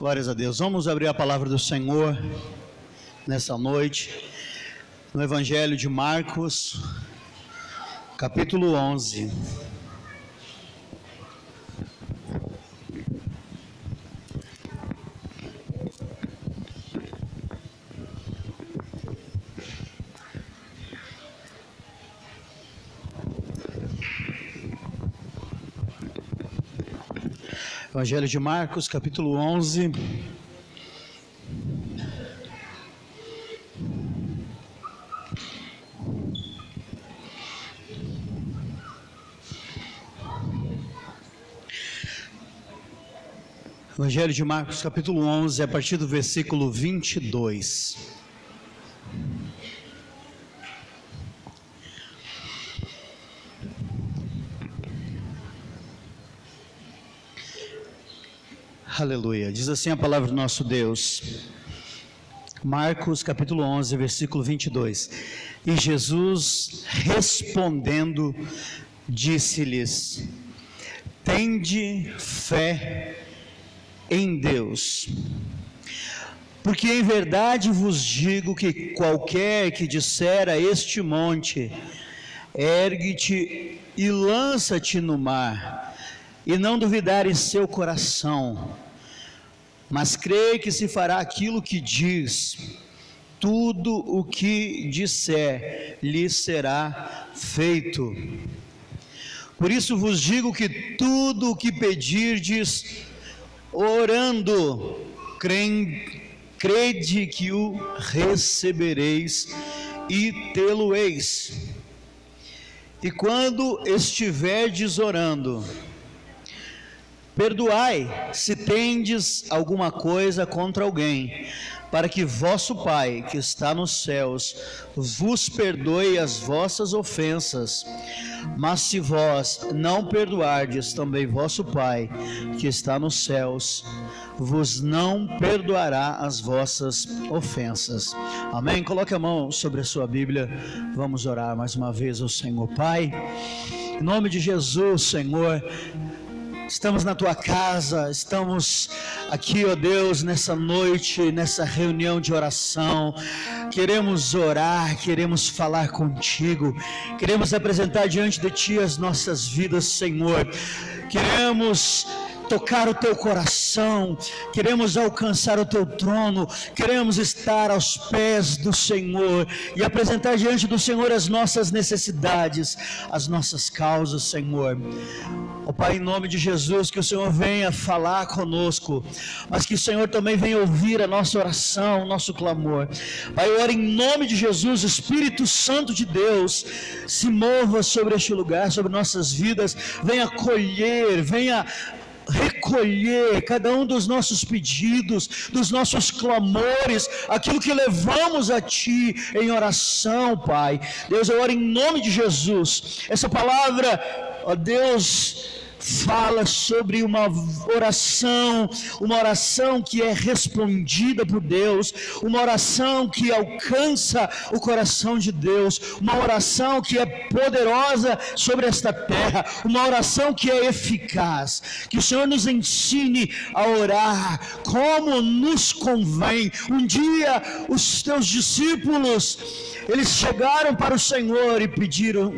Glórias a Deus. Vamos abrir a palavra do Senhor nessa noite, no Evangelho de Marcos, capítulo 11. Evangelho de Marcos, capítulo 11. Evangelho de Marcos, capítulo 11, a partir do versículo 22. Aleluia. Diz assim a palavra do nosso Deus. Marcos capítulo 11, versículo 22. E Jesus respondendo disse-lhes: Tende fé em Deus. Porque em verdade vos digo que qualquer que disser a este monte: Ergue-te e lança-te no mar, e não duvidar em seu coração, mas crê que se fará aquilo que diz, tudo o que disser lhe será feito. Por isso vos digo que tudo o que pedirdes, orando, crede que o recebereis e tê-lo-eis. E quando estiverdes orando, Perdoai se tendes alguma coisa contra alguém, para que vosso Pai, que está nos céus, vos perdoe as vossas ofensas. Mas se vós não perdoardes, também vosso Pai, que está nos céus, vos não perdoará as vossas ofensas. Amém? Coloque a mão sobre a sua Bíblia. Vamos orar mais uma vez ao Senhor Pai. Em nome de Jesus, Senhor, Estamos na tua casa, estamos aqui, ó Deus, nessa noite, nessa reunião de oração. Queremos orar, queremos falar contigo, queremos apresentar diante de ti as nossas vidas, Senhor. Queremos tocar o teu coração, queremos alcançar o teu trono, queremos estar aos pés do Senhor e apresentar diante do Senhor as nossas necessidades, as nossas causas, Senhor. Oh, Pai, em nome de Jesus, que o Senhor venha falar conosco, mas que o Senhor também venha ouvir a nossa oração, o nosso clamor. Pai, eu oro em nome de Jesus, Espírito Santo de Deus, se mova sobre este lugar, sobre nossas vidas, venha acolher, venha recolher cada um dos nossos pedidos, dos nossos clamores, aquilo que levamos a Ti em oração, Pai. Deus, eu oro em nome de Jesus. Essa palavra, ó Deus, fala sobre uma oração, uma oração que é respondida por Deus, uma oração que alcança o coração de Deus, uma oração que é poderosa sobre esta terra, uma oração que é eficaz. Que o Senhor nos ensine a orar como nos convém. Um dia os teus discípulos, eles chegaram para o Senhor e pediram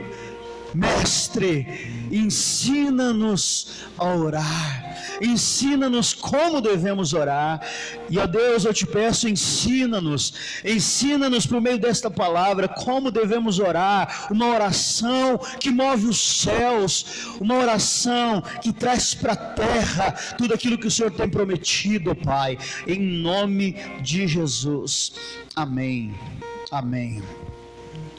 Mestre, ensina-nos a orar, ensina-nos como devemos orar, e a Deus eu te peço, ensina-nos, ensina-nos por meio desta palavra como devemos orar, uma oração que move os céus, uma oração que traz para a terra tudo aquilo que o Senhor tem prometido, Pai, em nome de Jesus, amém, amém.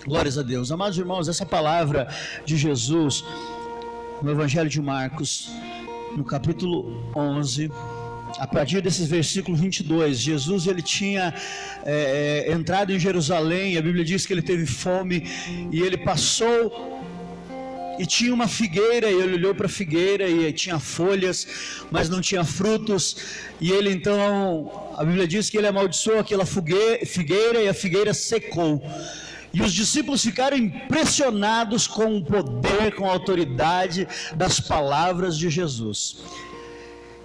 Glórias a Deus. Amados irmãos, essa palavra de Jesus no Evangelho de Marcos, no capítulo 11, a partir desses versículos 22, Jesus ele tinha é, entrado em Jerusalém, a Bíblia diz que ele teve fome e ele passou e tinha uma figueira, e ele olhou para a figueira e tinha folhas, mas não tinha frutos, e ele então, a Bíblia diz que ele amaldiçoou aquela figueira e a figueira secou. E os discípulos ficaram impressionados com o poder, com a autoridade das palavras de Jesus.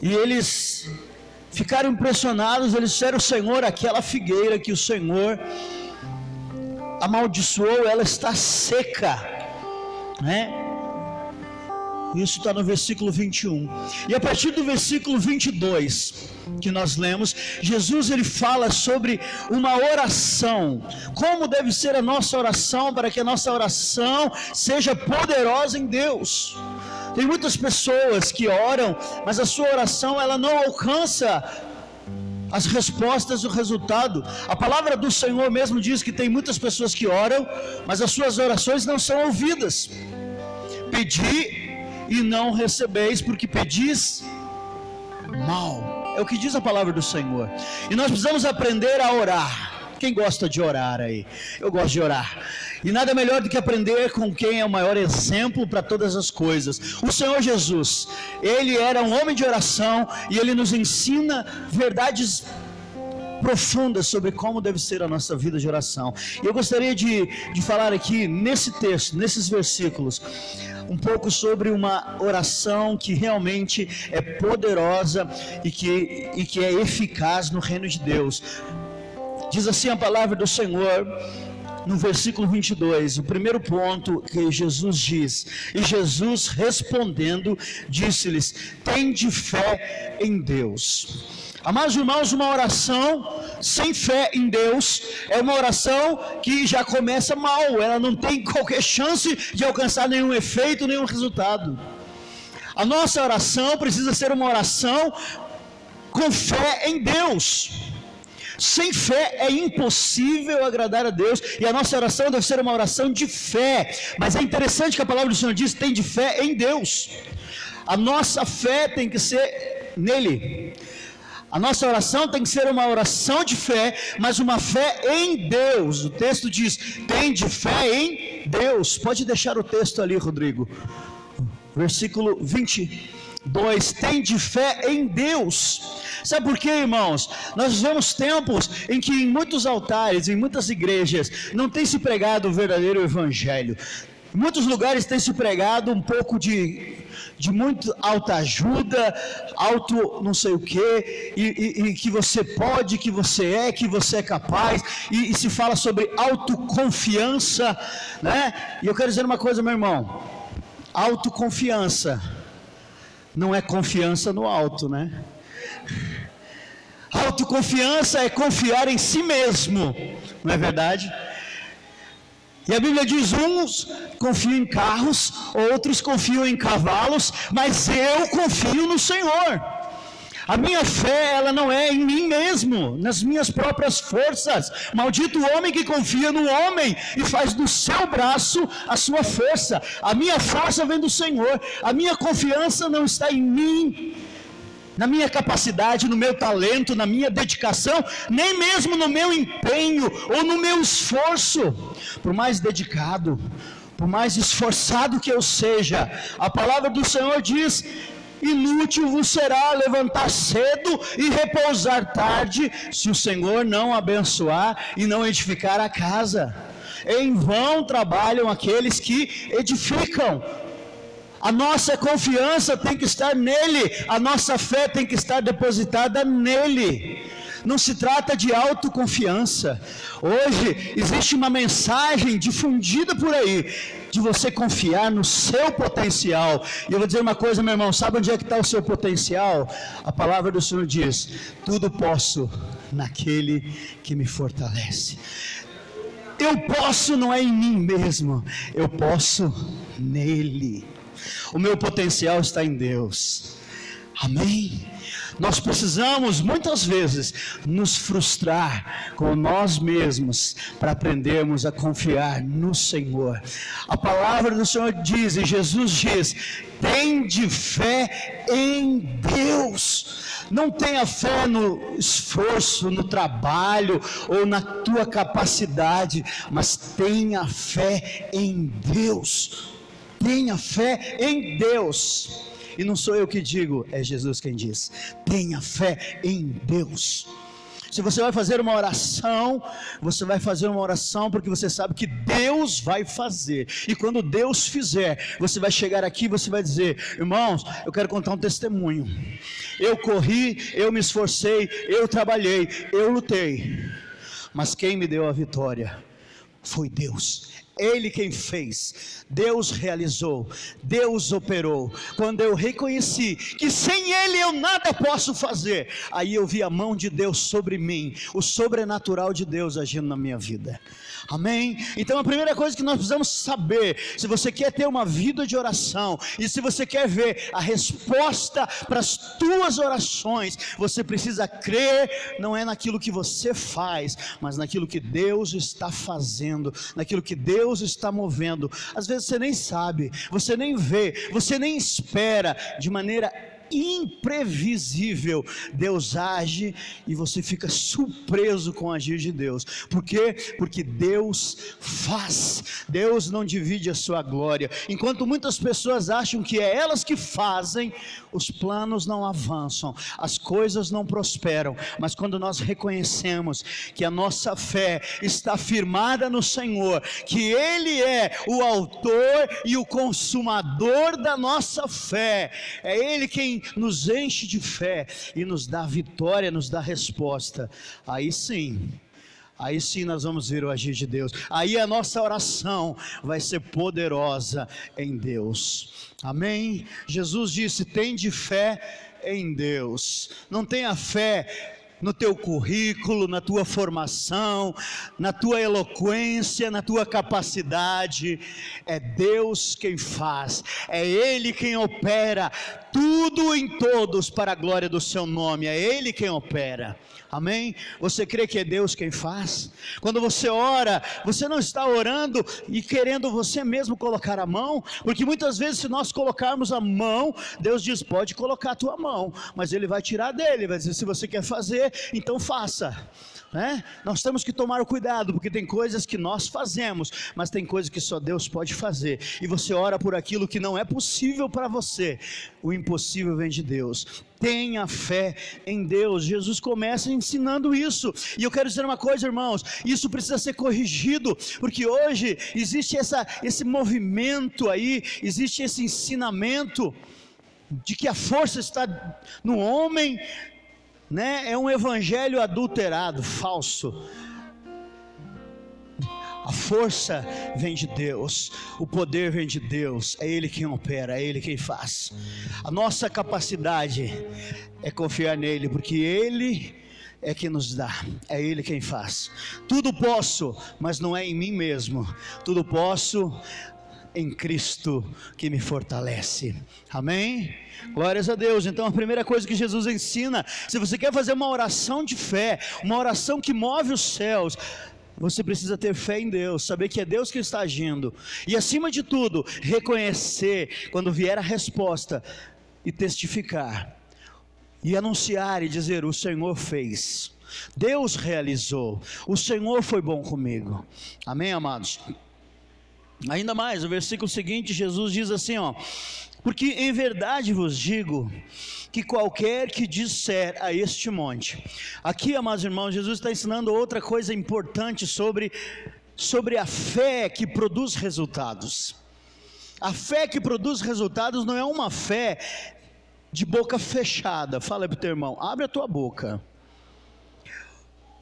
E eles ficaram impressionados, eles disseram: Senhor, aquela figueira que o Senhor amaldiçoou, ela está seca, né? Isso está no versículo 21. E a partir do versículo 22 que nós lemos, Jesus ele fala sobre uma oração. Como deve ser a nossa oração para que a nossa oração seja poderosa em Deus. Tem muitas pessoas que oram, mas a sua oração ela não alcança as respostas, o resultado. A palavra do Senhor mesmo diz que tem muitas pessoas que oram, mas as suas orações não são ouvidas. Pedir e não recebeis, porque pedis mal. É o que diz a palavra do Senhor. E nós precisamos aprender a orar. Quem gosta de orar aí? Eu gosto de orar. E nada melhor do que aprender com quem é o maior exemplo para todas as coisas. O Senhor Jesus, ele era um homem de oração e ele nos ensina verdades profundas sobre como deve ser a nossa vida de oração. E eu gostaria de, de falar aqui nesse texto, nesses versículos, um pouco sobre uma oração que realmente é poderosa e que, e que é eficaz no reino de Deus. Diz assim a palavra do Senhor no versículo 22, o primeiro ponto que Jesus diz: E Jesus respondendo, disse-lhes: Tende fé em Deus. Amados irmãos, uma oração sem fé em Deus é uma oração que já começa mal, ela não tem qualquer chance de alcançar nenhum efeito, nenhum resultado. A nossa oração precisa ser uma oração com fé em Deus. Sem fé é impossível agradar a Deus, e a nossa oração deve ser uma oração de fé. Mas é interessante que a palavra do Senhor diz: tem de fé em Deus. A nossa fé tem que ser nele. A nossa oração tem que ser uma oração de fé, mas uma fé em Deus. O texto diz: tem de fé em Deus. Pode deixar o texto ali, Rodrigo. Versículo 20. 2. Tende fé em Deus. Sabe por quê, irmãos? Nós vivemos tempos em que em muitos altares, em muitas igrejas, não tem se pregado o verdadeiro evangelho. Em muitos lugares tem se pregado um pouco de, de muito alta ajuda, alto não sei o que e, e, e que você pode, que você é, que você é capaz, e, e se fala sobre autoconfiança, né? E eu quero dizer uma coisa, meu irmão: autoconfiança não é confiança no alto, né? Autoconfiança é confiar em si mesmo, não é verdade? E a Bíblia diz: uns confiam em carros, outros confiam em cavalos, mas eu confio no Senhor. A minha fé, ela não é em mim mesmo, nas minhas próprias forças. Maldito o homem que confia no homem e faz do seu braço a sua força. A minha força vem do Senhor. A minha confiança não está em mim, na minha capacidade, no meu talento, na minha dedicação, nem mesmo no meu empenho ou no meu esforço. Por mais dedicado, por mais esforçado que eu seja, a palavra do Senhor diz: inútil vos será levantar cedo e repousar tarde, se o Senhor não abençoar e não edificar a casa. Em vão trabalham aqueles que edificam. A nossa confiança tem que estar nele, a nossa fé tem que estar depositada nele. Não se trata de autoconfiança. Hoje existe uma mensagem difundida por aí de você confiar no seu potencial. E eu vou dizer uma coisa, meu irmão: sabe onde é que está o seu potencial? A palavra do Senhor diz: tudo posso naquele que me fortalece. Eu posso não é em mim mesmo, eu posso nele. O meu potencial está em Deus. Amém? Nós precisamos muitas vezes nos frustrar com nós mesmos para aprendermos a confiar no Senhor. A palavra do Senhor diz, e Jesus diz: tem de fé em Deus. Não tenha fé no esforço, no trabalho ou na tua capacidade, mas tenha fé em Deus tenha fé em Deus. E não sou eu que digo, é Jesus quem diz. Tenha fé em Deus. Se você vai fazer uma oração, você vai fazer uma oração porque você sabe que Deus vai fazer. E quando Deus fizer, você vai chegar aqui e você vai dizer: "Irmãos, eu quero contar um testemunho. Eu corri, eu me esforcei, eu trabalhei, eu lutei. Mas quem me deu a vitória foi Deus. Ele quem fez, Deus realizou, Deus operou. Quando eu reconheci que sem Ele eu nada posso fazer, aí eu vi a mão de Deus sobre mim, o sobrenatural de Deus agindo na minha vida. Amém? Então a primeira coisa que nós precisamos saber, se você quer ter uma vida de oração e se você quer ver a resposta para as tuas orações, você precisa crer não é naquilo que você faz, mas naquilo que Deus está fazendo, naquilo que Deus está movendo. Às vezes você nem sabe, você nem vê, você nem espera de maneira imprevisível, Deus age e você fica surpreso com o agir de Deus. Por quê? Porque Deus faz, Deus não divide a sua glória. Enquanto muitas pessoas acham que é elas que fazem, os planos não avançam, as coisas não prosperam, mas quando nós reconhecemos que a nossa fé está firmada no Senhor, que Ele é o autor e o consumador da nossa fé, é Ele quem nos enche de fé e nos dá vitória, nos dá resposta, aí sim, aí sim nós vamos ver o agir de Deus, aí a nossa oração vai ser poderosa em Deus, amém? Jesus disse: tem de fé em Deus, não tenha fé no teu currículo, na tua formação, na tua eloquência, na tua capacidade. É Deus quem faz, é Ele quem opera tudo em todos para a glória do seu nome, é Ele quem opera. Amém? Você crê que é Deus quem faz? Quando você ora, você não está orando e querendo você mesmo colocar a mão, porque muitas vezes, se nós colocarmos a mão, Deus diz: pode colocar a tua mão, mas Ele vai tirar dele, vai dizer: se você quer fazer, então faça. Né? Nós temos que tomar cuidado, porque tem coisas que nós fazemos, mas tem coisas que só Deus pode fazer. E você ora por aquilo que não é possível para você. O impossível vem de Deus. Tenha fé em Deus. Jesus começa ensinando isso. E eu quero dizer uma coisa, irmãos: isso precisa ser corrigido, porque hoje existe essa, esse movimento aí, existe esse ensinamento de que a força está no homem né? É um evangelho adulterado, falso. A força vem de Deus, o poder vem de Deus, é Ele quem opera, é Ele quem faz. A nossa capacidade é confiar nele, porque Ele é quem nos dá, é Ele quem faz. Tudo posso, mas não é em mim mesmo. Tudo posso em Cristo que me fortalece. Amém? Glórias a Deus. Então, a primeira coisa que Jesus ensina, se você quer fazer uma oração de fé, uma oração que move os céus, você precisa ter fé em Deus, saber que é Deus que está agindo, e acima de tudo, reconhecer quando vier a resposta e testificar, e anunciar e dizer: O Senhor fez, Deus realizou, o Senhor foi bom comigo. Amém, amados? Ainda mais, o versículo seguinte, Jesus diz assim: ó, porque em verdade vos digo que qualquer que disser a este monte, aqui, amados irmãos, Jesus está ensinando outra coisa importante sobre, sobre a fé que produz resultados. A fé que produz resultados não é uma fé de boca fechada. Fala para o teu irmão, abre a tua boca.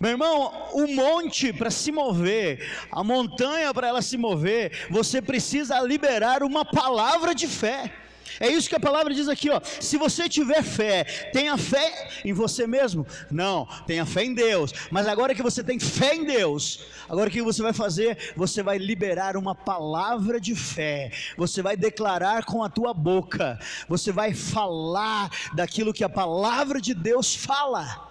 Meu irmão, o monte para se mover, a montanha para ela se mover, você precisa liberar uma palavra de fé. É isso que a palavra diz aqui, ó. Se você tiver fé, tenha fé em você mesmo? Não, tenha fé em Deus. Mas agora que você tem fé em Deus, agora o que você vai fazer? Você vai liberar uma palavra de fé. Você vai declarar com a tua boca. Você vai falar daquilo que a palavra de Deus fala.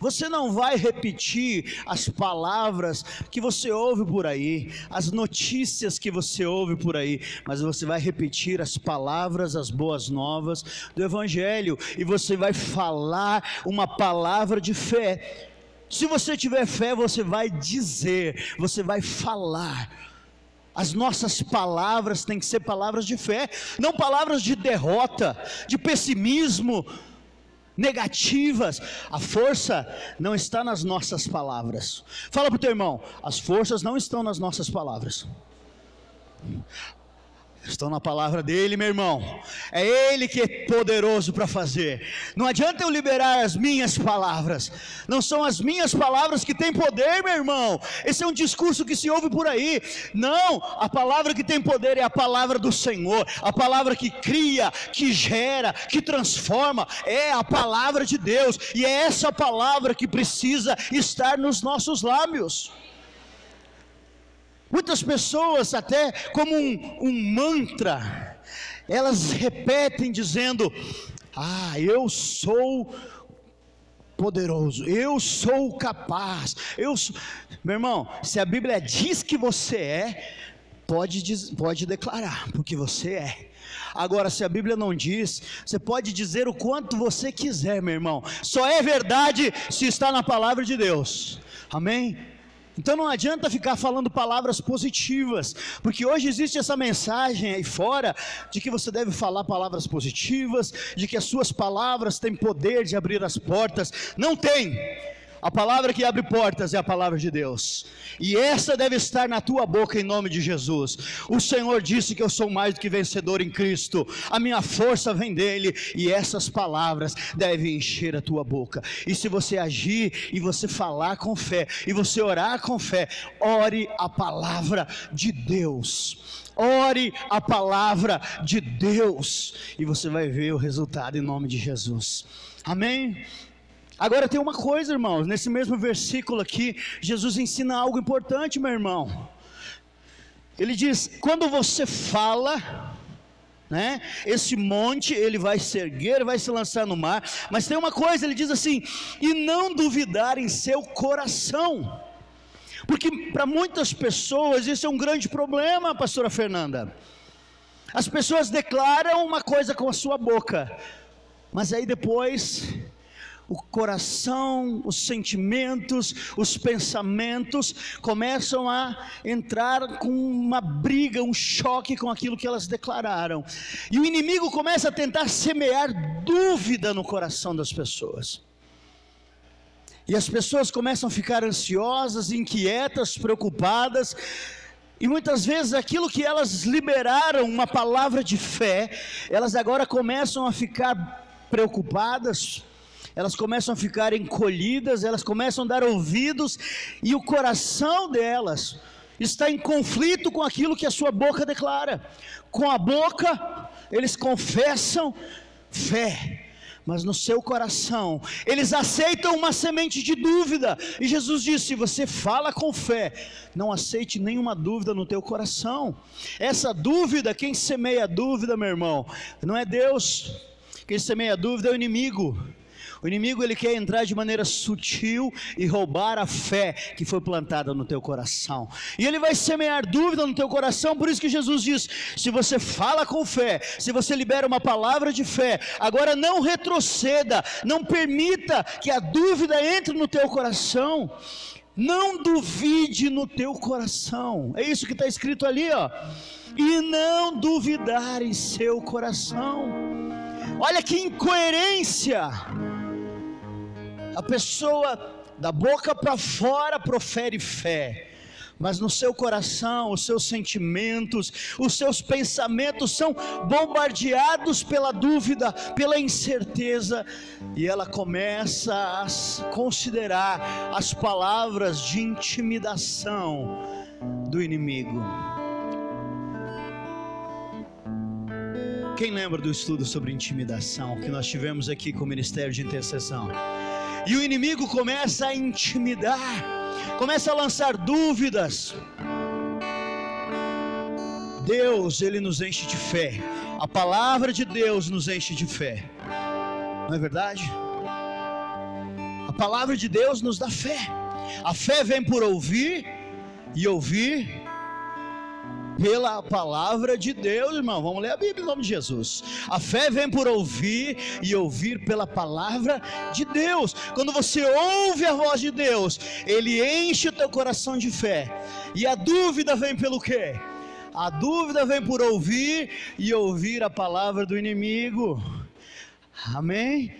Você não vai repetir as palavras que você ouve por aí, as notícias que você ouve por aí, mas você vai repetir as palavras, as boas novas do Evangelho, e você vai falar uma palavra de fé. Se você tiver fé, você vai dizer, você vai falar. As nossas palavras têm que ser palavras de fé, não palavras de derrota, de pessimismo, negativas. A força não está nas nossas palavras. Fala para o teu irmão: as forças não estão nas nossas palavras. Estão na palavra dele, meu irmão. É ele que é poderoso para fazer. Não adianta eu liberar as minhas palavras. Não são as minhas palavras que têm poder, meu irmão. Esse é um discurso que se ouve por aí. Não, a palavra que tem poder é a palavra do Senhor. A palavra que cria, que gera, que transforma, é a palavra de Deus. E é essa palavra que precisa estar nos nossos lábios. Muitas pessoas, até como um, um mantra, elas repetem dizendo: Ah, eu sou poderoso, eu sou capaz, eu sou... Meu irmão, se a Bíblia diz que você é, pode, diz, pode declarar, porque você é. Agora, se a Bíblia não diz, você pode dizer o quanto você quiser, meu irmão, só é verdade se está na palavra de Deus, amém? Então não adianta ficar falando palavras positivas, porque hoje existe essa mensagem aí fora de que você deve falar palavras positivas, de que as suas palavras têm poder de abrir as portas. Não tem. A palavra que abre portas é a palavra de Deus, e essa deve estar na tua boca em nome de Jesus. O Senhor disse que eu sou mais do que vencedor em Cristo, a minha força vem dele, e essas palavras devem encher a tua boca. E se você agir e você falar com fé, e você orar com fé, ore a palavra de Deus. Ore a palavra de Deus, e você vai ver o resultado em nome de Jesus. Amém? Agora tem uma coisa, irmãos, nesse mesmo versículo aqui, Jesus ensina algo importante, meu irmão. Ele diz: quando você fala, né? Esse monte ele vai se erguer, vai se lançar no mar. Mas tem uma coisa, ele diz assim: e não duvidar em seu coração, porque para muitas pessoas isso é um grande problema, Pastora Fernanda. As pessoas declaram uma coisa com a sua boca, mas aí depois o coração, os sentimentos, os pensamentos começam a entrar com uma briga, um choque com aquilo que elas declararam. E o inimigo começa a tentar semear dúvida no coração das pessoas. E as pessoas começam a ficar ansiosas, inquietas, preocupadas, e muitas vezes aquilo que elas liberaram, uma palavra de fé, elas agora começam a ficar preocupadas, elas começam a ficar encolhidas, elas começam a dar ouvidos, e o coração delas está em conflito com aquilo que a sua boca declara. Com a boca, eles confessam fé, mas no seu coração, eles aceitam uma semente de dúvida. E Jesus disse: você fala com fé, não aceite nenhuma dúvida no teu coração. Essa dúvida, quem semeia dúvida, meu irmão, não é Deus. Quem semeia dúvida é o inimigo. O inimigo ele quer entrar de maneira sutil e roubar a fé que foi plantada no teu coração. E ele vai semear dúvida no teu coração, por isso que Jesus diz: se você fala com fé, se você libera uma palavra de fé, agora não retroceda, não permita que a dúvida entre no teu coração. Não duvide no teu coração. É isso que está escrito ali, ó. E não duvidar em seu coração. Olha que incoerência a pessoa da boca para fora profere fé, mas no seu coração, os seus sentimentos, os seus pensamentos são bombardeados pela dúvida, pela incerteza, e ela começa a considerar as palavras de intimidação do inimigo. Quem lembra do estudo sobre intimidação que nós tivemos aqui com o Ministério de Intercessão? E o inimigo começa a intimidar, começa a lançar dúvidas. Deus, ele nos enche de fé. A palavra de Deus nos enche de fé. Não é verdade? A palavra de Deus nos dá fé. A fé vem por ouvir e ouvir pela palavra de Deus, irmão. Vamos ler a Bíblia em nome de Jesus. A fé vem por ouvir e ouvir pela palavra de Deus. Quando você ouve a voz de Deus, ele enche o teu coração de fé. E a dúvida vem pelo quê? A dúvida vem por ouvir e ouvir a palavra do inimigo. Amém?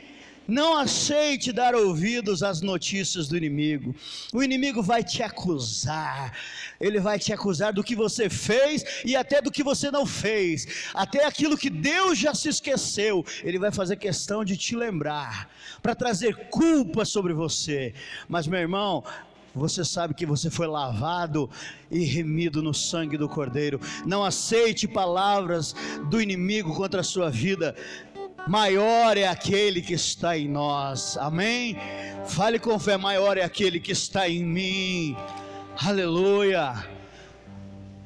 Não aceite dar ouvidos às notícias do inimigo. O inimigo vai te acusar. Ele vai te acusar do que você fez e até do que você não fez. Até aquilo que Deus já se esqueceu. Ele vai fazer questão de te lembrar, para trazer culpa sobre você. Mas, meu irmão, você sabe que você foi lavado e remido no sangue do Cordeiro. Não aceite palavras do inimigo contra a sua vida maior é aquele que está em nós, amém? Fale com fé, maior é aquele que está em mim, aleluia.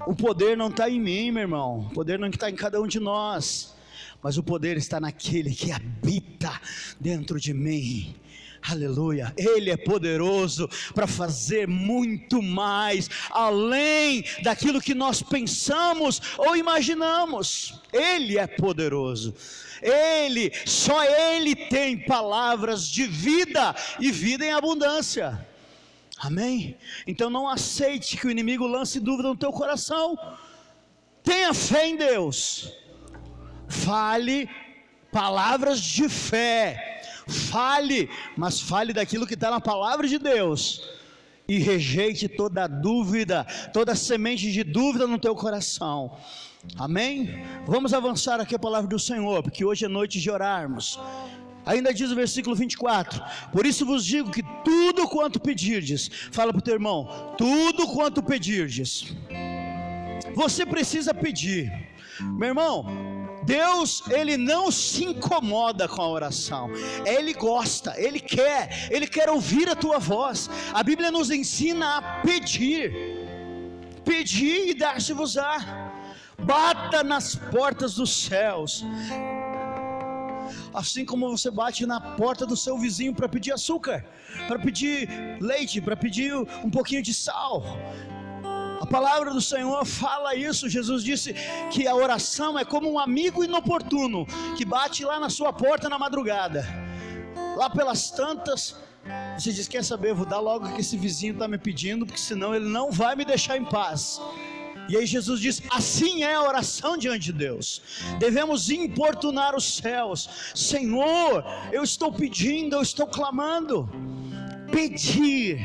O poder não está em mim, meu irmão, o poder não está em cada um de nós, mas o poder está naquele que habita dentro de mim. Aleluia, Ele é poderoso para fazer muito mais, além daquilo que nós pensamos ou imaginamos. Ele é poderoso. Ele, só Ele tem palavras de vida e vida em abundância. Amém? Então não aceite que o inimigo lance dúvida no teu coração. Tenha fé em Deus. Fale palavras de fé. Fale, mas fale daquilo que está na palavra de Deus. E rejeite toda dúvida, toda semente de dúvida no teu coração. Amém? Vamos avançar aqui a palavra do Senhor, porque hoje é noite de orarmos. Ainda diz o versículo 24: Por isso vos digo que quanto pedirdes, fala para o teu irmão, tudo quanto pedirdes, você precisa pedir, meu irmão. Deus, Ele não se incomoda com a oração, Ele gosta, Ele quer, Ele quer ouvir a tua voz. A Bíblia nos ensina a pedir, pedir e dar-se-vos-á bata nas portas dos céus. Assim como você bate na porta do seu vizinho para pedir açúcar, para pedir leite, para pedir um pouquinho de sal. A palavra do Senhor fala isso. Jesus disse que a oração é como um amigo inoportuno que bate lá na sua porta na madrugada. Lá pelas tantas, você diz: Quer saber? Vou dar logo que esse vizinho está me pedindo, porque senão ele não vai me deixar em paz. E aí Jesus diz: assim é a oração diante de Deus. Devemos importunar os céus. Senhor, eu estou pedindo, eu estou clamando. Pedir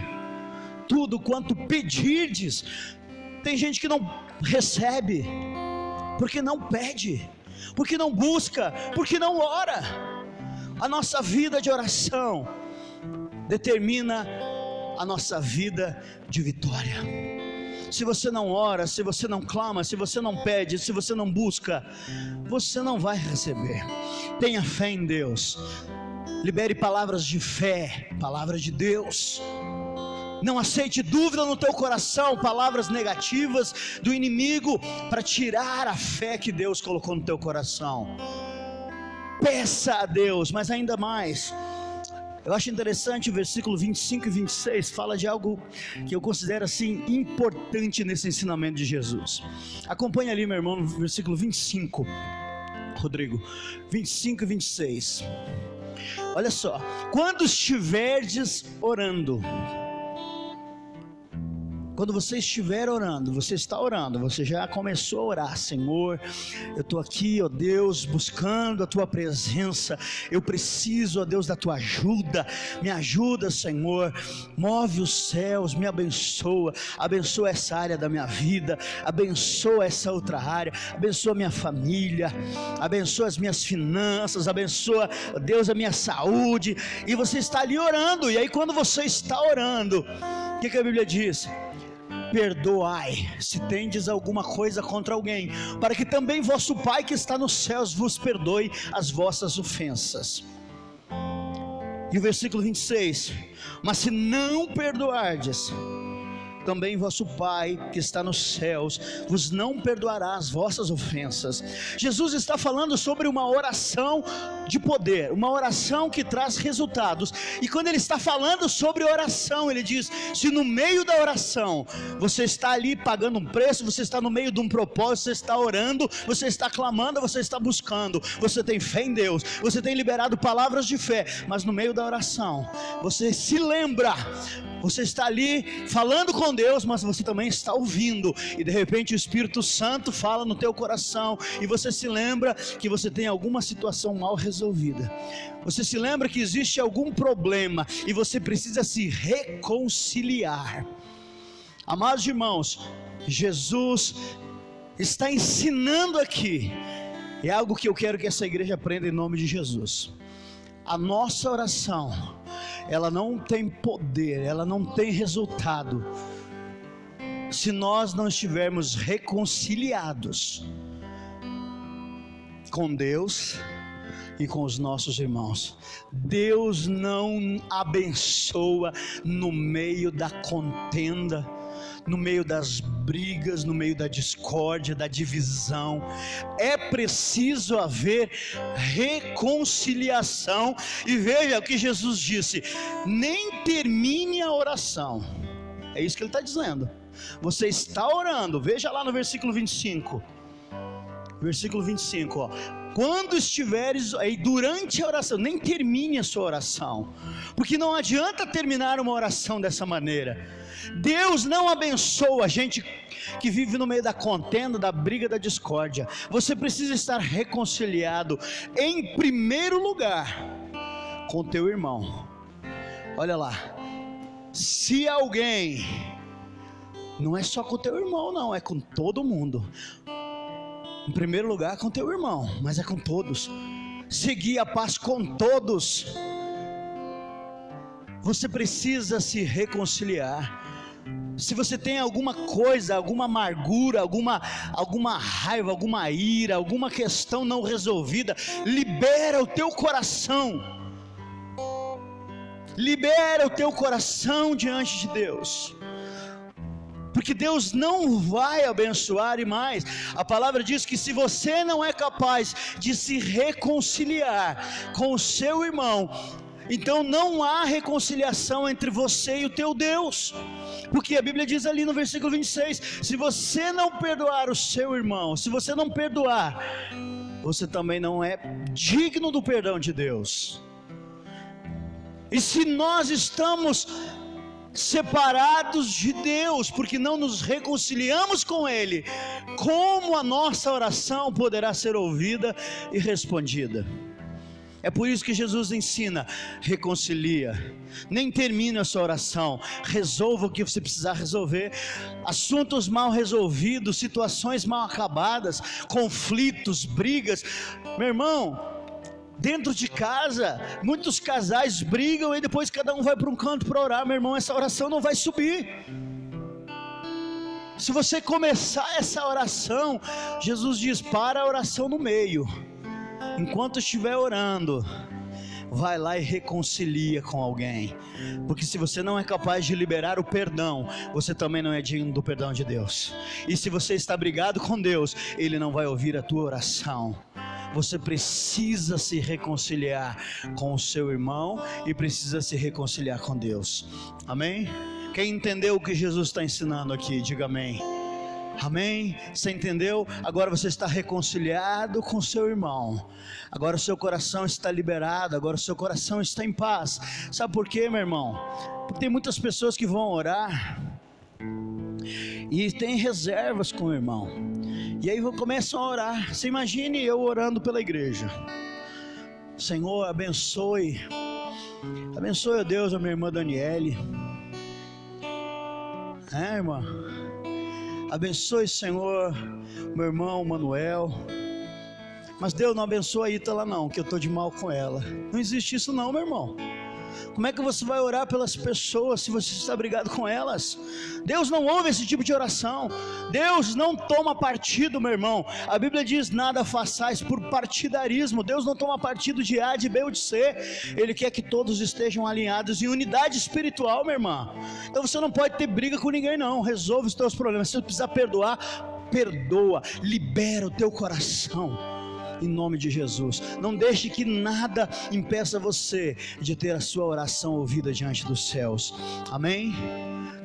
tudo quanto pedirdes. Tem gente que não recebe, porque não pede, porque não busca, porque não ora. A nossa vida de oração determina a nossa vida de vitória se você não ora, se você não clama, se você não pede, se você não busca, você não vai receber. Tenha fé em Deus. Libere palavras de fé, palavras de Deus. Não aceite dúvida no teu coração, palavras negativas do inimigo para tirar a fé que Deus colocou no teu coração. Peça a Deus, mas ainda mais, eu acho interessante o versículo 25 e 26 fala de algo que eu considero assim importante nesse ensinamento de Jesus. Acompanhe ali, meu irmão, no versículo 25. Rodrigo, 25 e 26. Olha só, quando estiverdes orando, quando você estiver orando, você está orando, você já começou a orar, Senhor, eu estou aqui, ó Deus, buscando a tua presença, eu preciso, ó Deus, da tua ajuda, me ajuda, Senhor, move os céus, me abençoa, abençoa essa área da minha vida, abençoa essa outra área, abençoa minha família, abençoa as minhas finanças, abençoa, ó Deus, a minha saúde, e você está ali orando, e aí quando você está orando, o que, que a Bíblia diz? Perdoai, se tendes alguma coisa contra alguém, para que também vosso Pai que está nos céus vos perdoe as vossas ofensas. E o versículo 26: Mas se não perdoardes, também vosso Pai que está nos céus vos não perdoará as vossas ofensas. Jesus está falando sobre uma oração de poder, uma oração que traz resultados. E quando ele está falando sobre oração, ele diz: se no meio da oração você está ali pagando um preço, você está no meio de um propósito, você está orando, você está clamando, você está buscando, você tem fé em Deus, você tem liberado palavras de fé, mas no meio da oração, você se lembra, você está ali falando com Deus, mas você também está ouvindo, e de repente o Espírito Santo fala no teu coração, e você se lembra que você tem alguma situação mal resolvida. Você se lembra que existe algum problema e você precisa se reconciliar. Amados irmãos, Jesus está ensinando aqui, é algo que eu quero que essa igreja aprenda em nome de Jesus. A nossa oração, ela não tem poder, ela não tem resultado, se nós não estivermos reconciliados com Deus e com os nossos irmãos. Deus não abençoa no meio da contenda no meio das brigas, no meio da discórdia, da divisão. É preciso haver reconciliação. E veja o que Jesus disse: nem termine a oração. É isso que ele está dizendo. Você está orando, veja lá no versículo 25. Versículo 25, ó. Quando estiveres aí durante a oração, nem termine a sua oração, porque não adianta terminar uma oração dessa maneira. Deus não abençoa a gente que vive no meio da contenda, da briga, da discórdia. Você precisa estar reconciliado em primeiro lugar com teu irmão. Olha lá. Se alguém não é só com teu irmão, não, é com todo mundo. Em primeiro lugar com teu irmão, mas é com todos. Seguir a paz com todos. Você precisa se reconciliar se você tem alguma coisa, alguma amargura, alguma, alguma raiva, alguma ira, alguma questão não resolvida, libera o teu coração. Libera o teu coração diante de Deus. Porque Deus não vai abençoar e mais. A palavra diz que se você não é capaz de se reconciliar com o seu irmão, então não há reconciliação entre você e o teu Deus. Porque a Bíblia diz ali no versículo 26: se você não perdoar o seu irmão, se você não perdoar, você também não é digno do perdão de Deus. E se nós estamos separados de Deus, porque não nos reconciliamos com Ele, como a nossa oração poderá ser ouvida e respondida? É por isso que Jesus ensina: reconcilia. Nem termine a sua oração, resolva o que você precisar resolver. Assuntos mal resolvidos, situações mal acabadas, conflitos, brigas. Meu irmão, dentro de casa, muitos casais brigam e depois cada um vai para um canto para orar. Meu irmão, essa oração não vai subir. Se você começar essa oração, Jesus diz: para a oração no meio enquanto estiver orando, vai lá e reconcilia com alguém. Porque se você não é capaz de liberar o perdão, você também não é digno do perdão de Deus. E se você está brigado com Deus, Ele não vai ouvir a tua oração. Você precisa se reconciliar com o seu irmão e precisa se reconciliar com Deus. Amém? Quem entendeu o que Jesus está ensinando aqui, diga amém. Amém? Você entendeu? Agora você está reconciliado com seu irmão. Agora o seu coração está liberado. Agora o seu coração está em paz. Sabe por quê, meu irmão? Porque tem muitas pessoas que vão orar e tem reservas com o irmão. E aí começam a orar. Você imagine eu orando pela igreja. Senhor, abençoe. Abençoe, a Deus, a minha irmã Daniele. É, irmã? Abençoe, Senhor, meu irmão Manuel. Mas Deus não abençoa a Ítala, não, que eu estou de mal com ela. Não existe isso, não, meu irmão. Como é que você vai orar pelas pessoas se você está brigado com elas? Deus não ouve esse tipo de oração. Deus não toma partido, meu irmão. A Bíblia diz: nada façais por partidarismo. Deus não toma partido de A, de B ou de C. Ele quer que todos estejam alinhados em unidade espiritual, meu irmão. Então você não pode ter briga com ninguém, não. Resolve os teus problemas. Se você precisar perdoar, perdoa. Libera o teu coração em nome de Jesus. Não deixe que nada impeça você de ter a sua oração ouvida diante dos céus. Amém?